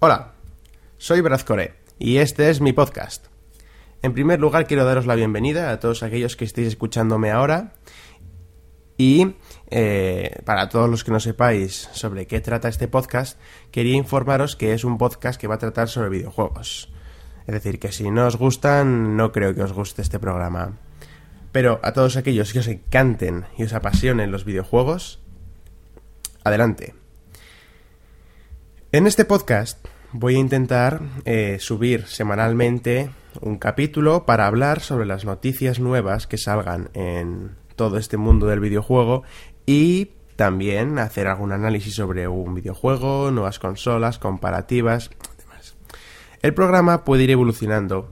Hola, soy Brazcore y este es mi podcast. En primer lugar quiero daros la bienvenida a todos aquellos que estéis escuchándome ahora y eh, para todos los que no sepáis sobre qué trata este podcast, quería informaros que es un podcast que va a tratar sobre videojuegos. Es decir, que si no os gustan, no creo que os guste este programa. Pero a todos aquellos que os encanten y os apasionen los videojuegos, adelante. En este podcast voy a intentar eh, subir semanalmente un capítulo para hablar sobre las noticias nuevas que salgan en todo este mundo del videojuego y también hacer algún análisis sobre un videojuego, nuevas consolas, comparativas, demás. El programa puede ir evolucionando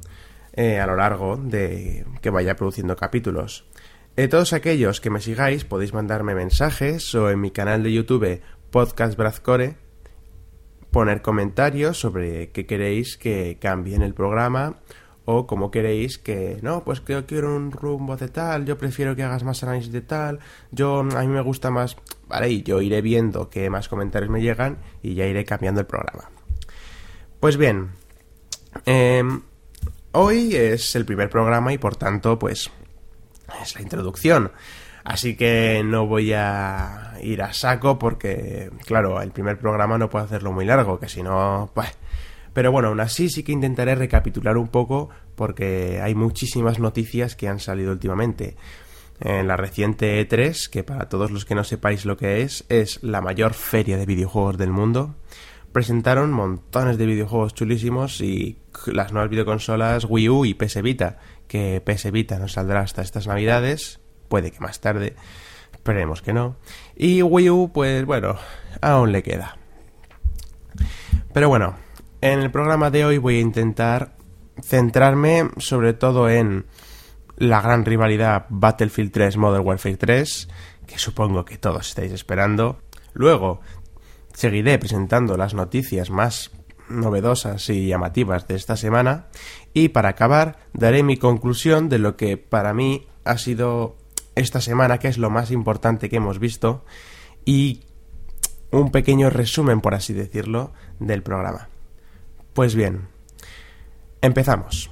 eh, a lo largo de que vaya produciendo capítulos. Eh, todos aquellos que me sigáis podéis mandarme mensajes o en mi canal de YouTube Podcast Brazcore poner comentarios sobre qué queréis que cambie en el programa o cómo queréis que no, pues que yo quiero un rumbo de tal, yo prefiero que hagas más análisis de tal, yo a mí me gusta más, vale, y yo iré viendo qué más comentarios me llegan y ya iré cambiando el programa. Pues bien, em, hoy es el primer programa y por tanto, pues es la introducción. Así que no voy a ir a saco porque, claro, el primer programa no puedo hacerlo muy largo, que si no, pues... Pero bueno, aún así sí que intentaré recapitular un poco porque hay muchísimas noticias que han salido últimamente. En la reciente E3, que para todos los que no sepáis lo que es, es la mayor feria de videojuegos del mundo, presentaron montones de videojuegos chulísimos y las nuevas videoconsolas Wii U y PS Vita, que PS Vita no saldrá hasta estas navidades, puede que más tarde, esperemos que no. Y Wii U, pues bueno, aún le queda. Pero bueno, en el programa de hoy voy a intentar centrarme sobre todo en la gran rivalidad Battlefield 3 Modern Warfare 3, que supongo que todos estáis esperando. Luego seguiré presentando las noticias más novedosas y llamativas de esta semana y para acabar daré mi conclusión de lo que para mí ha sido esta semana, que es lo más importante que hemos visto, y un pequeño resumen, por así decirlo, del programa. Pues bien, empezamos.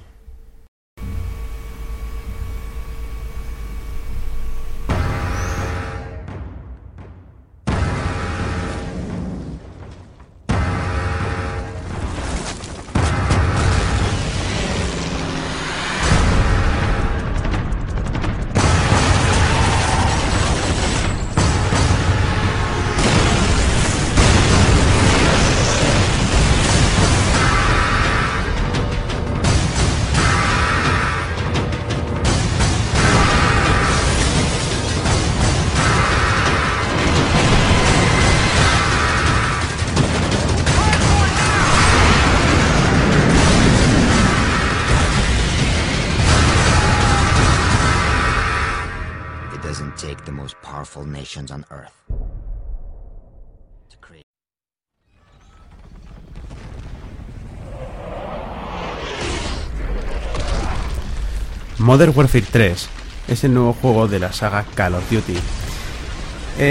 Nations on Earth. Modern Warfare 3 es el nuevo juego de la saga Call of Duty.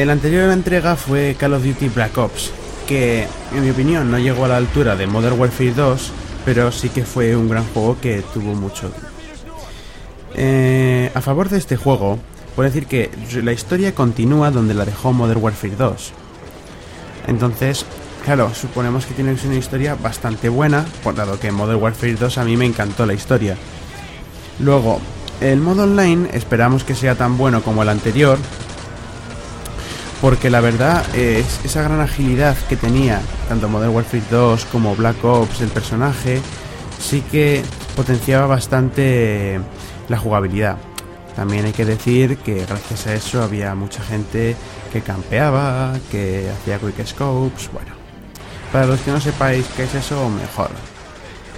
La anterior entrega fue Call of Duty Black Ops, que en mi opinión no llegó a la altura de Modern Warfare 2, pero sí que fue un gran juego que tuvo mucho. Eh, a favor de este juego, puedo decir que la historia continúa donde la dejó Modern Warfare 2. Entonces, claro, suponemos que tiene una historia bastante buena, dado que Modern Warfare 2 a mí me encantó la historia. Luego, el modo online esperamos que sea tan bueno como el anterior, porque la verdad es esa gran agilidad que tenía tanto Modern Warfare 2 como Black Ops el personaje, sí que potenciaba bastante la jugabilidad. También hay que decir que gracias a eso había mucha gente que campeaba, que hacía quick scopes, bueno. Para los que no sepáis qué es eso, mejor.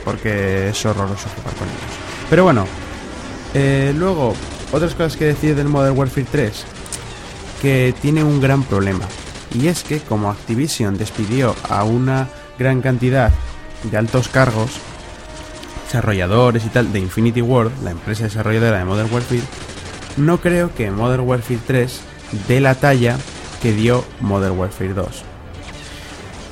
Porque es horroroso jugar con ellos. Pero bueno, eh, luego, otras cosas que decir del Modern Warfare 3, que tiene un gran problema. Y es que como Activision despidió a una gran cantidad de altos cargos, desarrolladores y tal, de Infinity World, la empresa desarrolladora de Modern Warfare, no creo que Modern Warfare 3 dé la talla que dio Modern Warfare 2.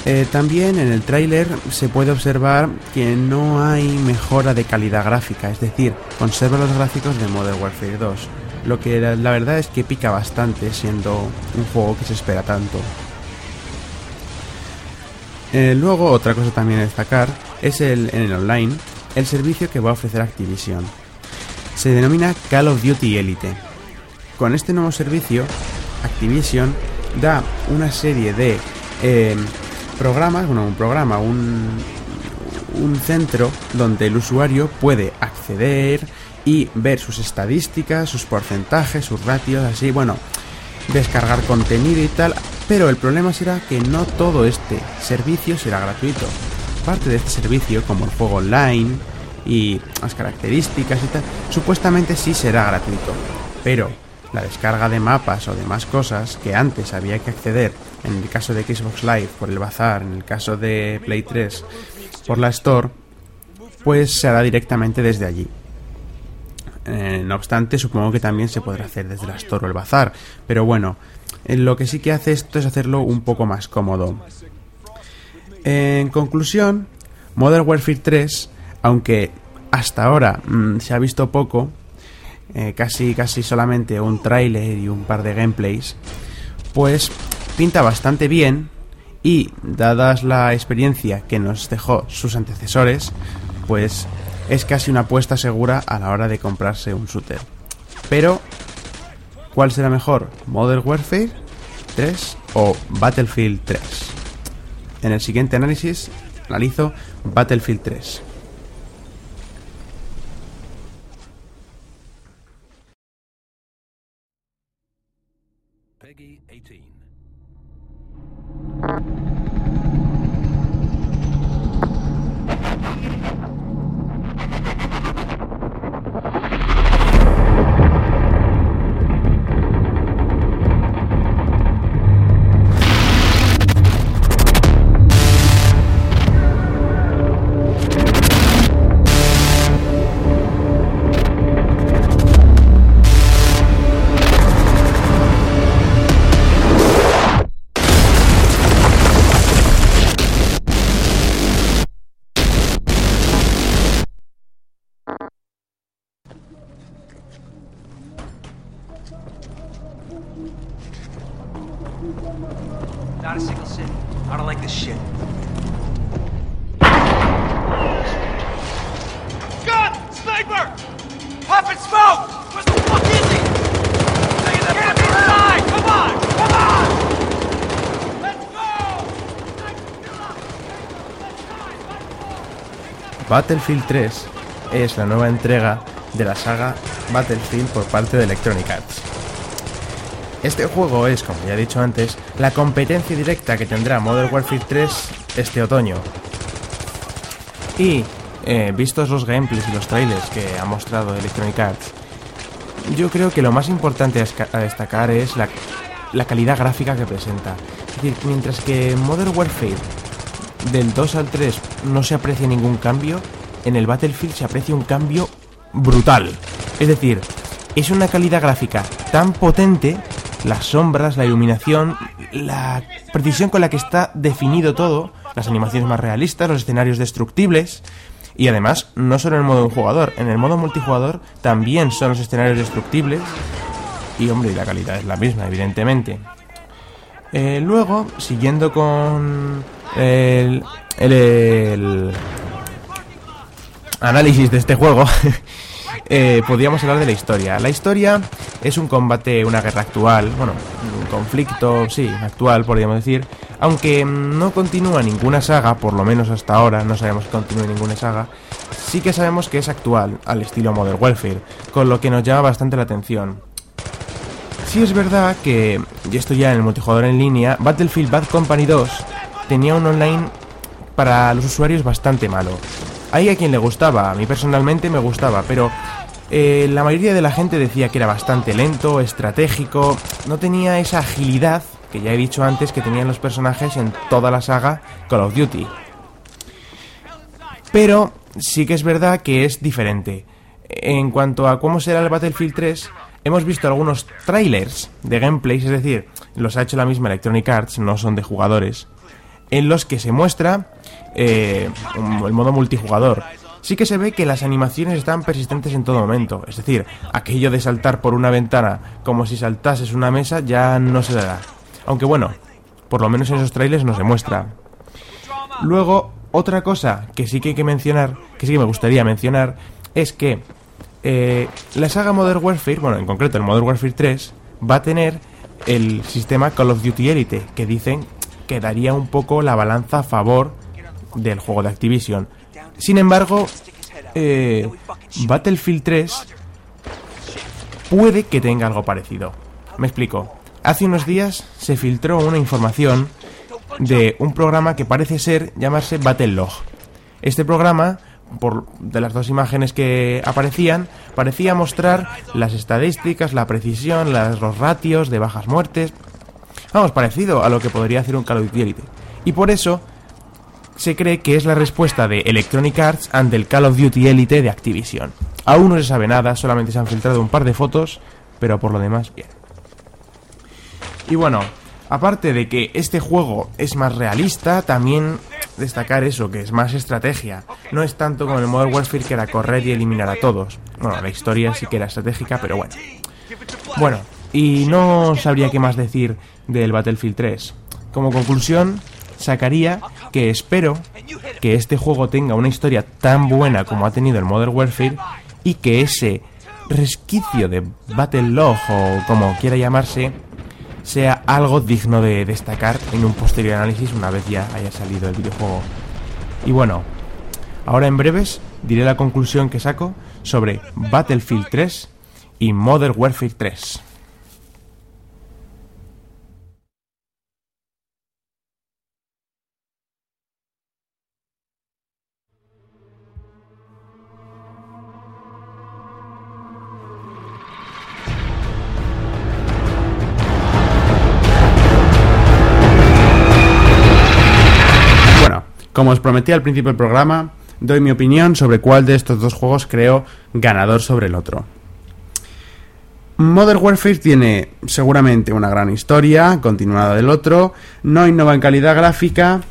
Eh, también en el tráiler se puede observar que no hay mejora de calidad gráfica, es decir, conserva los gráficos de Modern Warfare 2, lo que la, la verdad es que pica bastante siendo un juego que se espera tanto. Eh, luego, otra cosa también a destacar es el, en el online el servicio que va a ofrecer Activision. Se denomina Call of Duty Elite. Con este nuevo servicio, Activision da una serie de eh, programas, bueno, un programa, un, un centro donde el usuario puede acceder y ver sus estadísticas, sus porcentajes, sus ratios, así, bueno, descargar contenido y tal, pero el problema será que no todo este servicio será gratuito. Parte de este servicio, como el juego online y las características y tal, supuestamente sí será gratuito. Pero la descarga de mapas o demás cosas que antes había que acceder, en el caso de Xbox Live por el bazar, en el caso de Play 3 por la Store, pues se hará directamente desde allí. Eh, no obstante, supongo que también se podrá hacer desde la Store o el bazar, pero bueno, eh, lo que sí que hace esto es hacerlo un poco más cómodo. En conclusión, Modern Warfare 3, aunque hasta ahora mm, se ha visto poco, eh, casi, casi solamente un tráiler y un par de gameplays, pues pinta bastante bien y, dadas la experiencia que nos dejó sus antecesores, pues es casi una apuesta segura a la hora de comprarse un shooter. Pero, ¿cuál será mejor? ¿Modern Warfare 3 o Battlefield 3? En el siguiente análisis analizo Battlefield 3. Not a single city. I don't like this shit. Gun! Sniper! Popping smoke! Where the fuck is he? Get him inside! Come on! Come on! Let's go! Battlefield 3 es la nueva entrega de la saga Battlefield por parte de Electronic Arts. Este juego es, como ya he dicho antes, la competencia directa que tendrá Modern Warfare 3 este otoño. Y, eh, vistos los gameplays y los trailers que ha mostrado Electronic Arts, yo creo que lo más importante a destacar es la, la calidad gráfica que presenta. Es decir, mientras que Modern Warfare del 2 al 3 no se aprecia ningún cambio, en el Battlefield se aprecia un cambio brutal. Es decir, es una calidad gráfica tan potente, las sombras, la iluminación, la precisión con la que está definido todo, las animaciones más realistas, los escenarios destructibles. Y además, no solo en el modo un jugador, en el modo multijugador también son los escenarios destructibles. Y hombre, y la calidad es la misma, evidentemente. Eh, luego, siguiendo con el, el- el análisis de este juego, eh, podríamos hablar de la historia. La historia es un combate, una guerra actual, bueno, un conflicto, sí, actual, podríamos decir, aunque no continúa ninguna saga, por lo menos hasta ahora, no sabemos que continúe ninguna saga, sí que sabemos que es actual, al estilo Modern Warfare, con lo que nos llama bastante la atención. Sí es verdad que, y esto ya en el multijugador en línea, Battlefield Bad Company 2 tenía un online para los usuarios bastante malo. Hay a quien le gustaba, a mí personalmente me gustaba, pero eh, la mayoría de la gente decía que era bastante lento, estratégico, no tenía esa agilidad que ya he dicho antes que tenían los personajes en toda la saga Call of Duty. Pero sí que es verdad que es diferente. En cuanto a cómo será el Battlefield 3, hemos visto algunos trailers de gameplays, es decir, los ha hecho la misma Electronic Arts, no son de jugadores, en los que se muestra eh, el modo multijugador. Sí que se ve que las animaciones están persistentes en todo momento, es decir, aquello de saltar por una ventana como si saltases una mesa ya no se dará. Aunque bueno, por lo menos en esos trailers no se muestra. Luego, otra cosa que sí que hay que mencionar, que sí que me gustaría mencionar, es que eh, la saga Modern Warfare, bueno, en concreto el Modern Warfare 3, va a tener el sistema Call of Duty Elite, que dicen que daría un poco la balanza a favor del juego de Activision. Sin embargo, eh, Battlefield 3 puede que tenga algo parecido. Me explico. Hace unos días se filtró una información de un programa que parece ser llamarse Battlelog. Este programa, por de las dos imágenes que aparecían, parecía mostrar las estadísticas, la precisión, los ratios de bajas muertes. Vamos, parecido a lo que podría hacer un Call of Duty Elite. Y por eso se cree que es la respuesta de Electronic Arts ante el Call of Duty Elite de Activision. Aún no se sabe nada, solamente se han filtrado un par de fotos, pero por lo demás, bien. Y bueno, aparte de que este juego es más realista, también destacar eso, que es más estrategia. No es tanto como el Modern Warfare que era correr y eliminar a todos. Bueno, la historia sí que era estratégica, pero bueno. Bueno, y no sabría qué más decir del Battlefield 3. Como conclusión, sacaría que espero que este juego tenga una historia tan buena como ha tenido el Modern Warfare y que ese resquicio de Battle Log o como quiera llamarse sea algo digno de destacar en un posterior análisis una vez ya haya salido el videojuego. Y bueno, ahora en breves diré la conclusión que saco sobre Battlefield 3 y Modern Warfare 3. Como os prometí al principio del programa, doy mi opinión sobre cuál de estos dos juegos creo ganador sobre el otro. Modern Warfare tiene seguramente una gran historia, continuada del otro, no innova en calidad gráfica,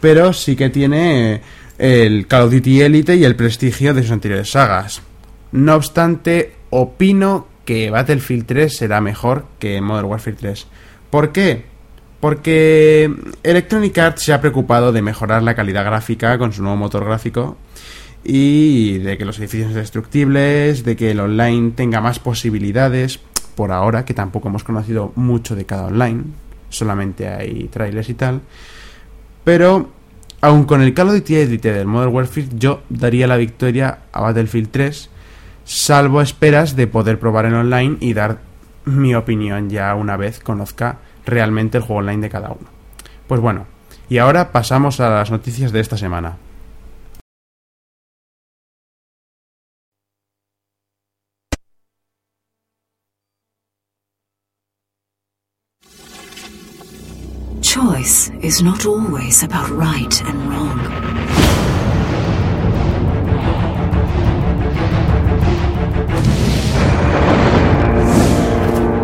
pero sí que tiene eh, el Call of Duty Elite y el prestigio de sus anteriores sagas. No obstante, opino que Battlefield 3 será mejor que Modern Warfare 3. ¿Por qué? Porque Electronic Arts se ha preocupado de mejorar la calidad gráfica con su nuevo motor gráfico y de que los edificios sean destructibles, de que el online tenga más posibilidades, por ahora, que tampoco hemos conocido mucho de cada online, solamente hay trailers y tal. Pero, aun con el Call of Duty Elite del Modern Warfare, yo daría la victoria a Battlefield 3, salvo esperas de poder probar en online y dar mi opinión ya una vez conozca realmente el juego online de cada uno. Pues bueno, y ahora pasamos a las noticias de esta semana. Choice is not always about right and wrong.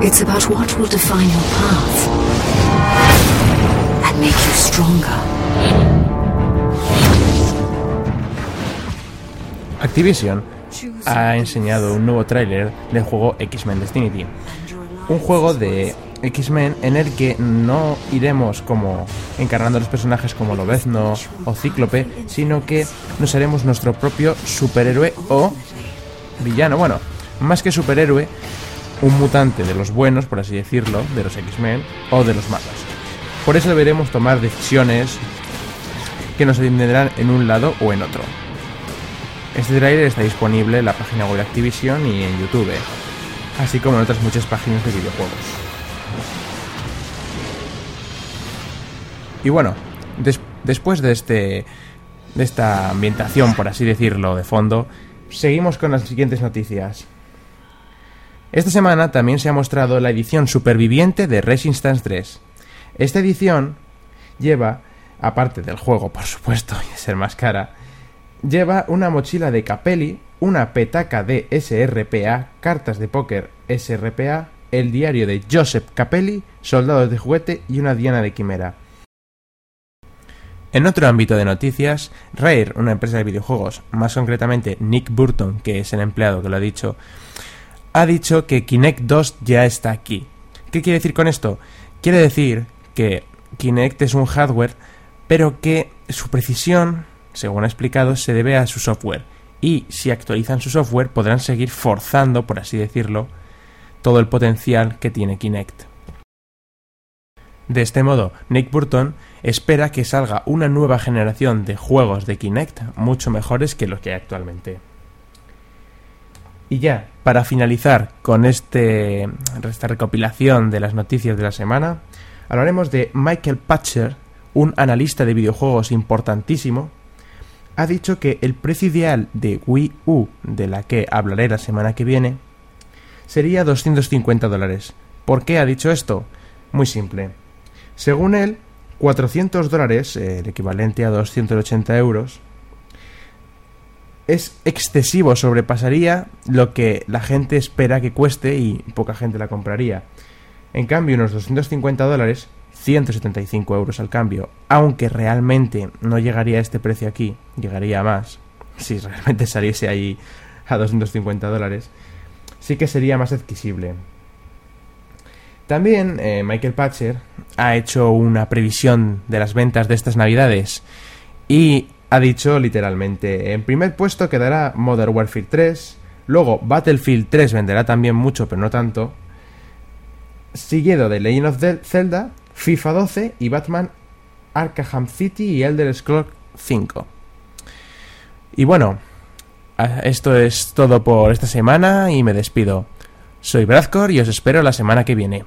It's about what will define your path and make you stronger. Activision ha enseñado un nuevo tráiler del juego X-Men Destiny. Un juego de X-Men en el que no iremos como encarnando a los personajes como Lobezno o Cíclope, sino que nos haremos nuestro propio superhéroe o villano. Bueno, más que superhéroe, un mutante de los buenos, por así decirlo, de los X-Men o de los malos. Por eso deberemos tomar decisiones que nos tendrán en un lado o en otro. Este tráiler está disponible en la página web de Activision y en YouTube, así como en otras muchas páginas de videojuegos. Y bueno, des- después de este de esta ambientación, por así decirlo, de fondo, seguimos con las siguientes noticias. Esta semana también se ha mostrado la edición superviviente de Resistance 3. Esta edición lleva, aparte del juego, por supuesto, y de ser más cara, lleva una mochila de Capelli, una petaca de SRPA, cartas de póker SRPA, el diario de Joseph Capelli, soldados de juguete y una diana de quimera. En otro ámbito de noticias, Rare, una empresa de videojuegos, más concretamente Nick Burton, que es el empleado que lo ha dicho, ha dicho que Kinect 2 ya está aquí. ¿Qué quiere decir con esto? Quiere decir que Kinect es un hardware, pero que su precisión, según ha explicado, se debe a su software. Y si actualizan su software podrán seguir forzando, por así decirlo, todo el potencial que tiene Kinect. De este modo, Nick Burton espera que salga una nueva generación de juegos de Kinect mucho mejores que los que hay actualmente. Y ya, para finalizar con este, esta recopilación de las noticias de la semana, hablaremos de Michael Patcher, un analista de videojuegos importantísimo. Ha dicho que el precio ideal de Wii U, de la que hablaré la semana que viene, sería 250 dólares. ¿Por qué ha dicho esto? Muy simple. Según él, 400 dólares, el equivalente a 280 euros, es excesivo, sobrepasaría lo que la gente espera que cueste y poca gente la compraría. En cambio, unos 250 dólares, 175 euros al cambio, aunque realmente no llegaría a este precio aquí, llegaría a más, si realmente saliese ahí a 250 dólares, sí que sería más adquisible. También eh, Michael Patcher ha hecho una previsión de las ventas de estas navidades y ha dicho literalmente, en primer puesto quedará Modern Warfare 3, luego Battlefield 3 venderá también mucho pero no tanto, seguido de Legend of Zelda, FIFA 12 y Batman Arkham City y Elder Scrolls 5. Y bueno, esto es todo por esta semana y me despido. Soy Bradcore y os espero la semana que viene.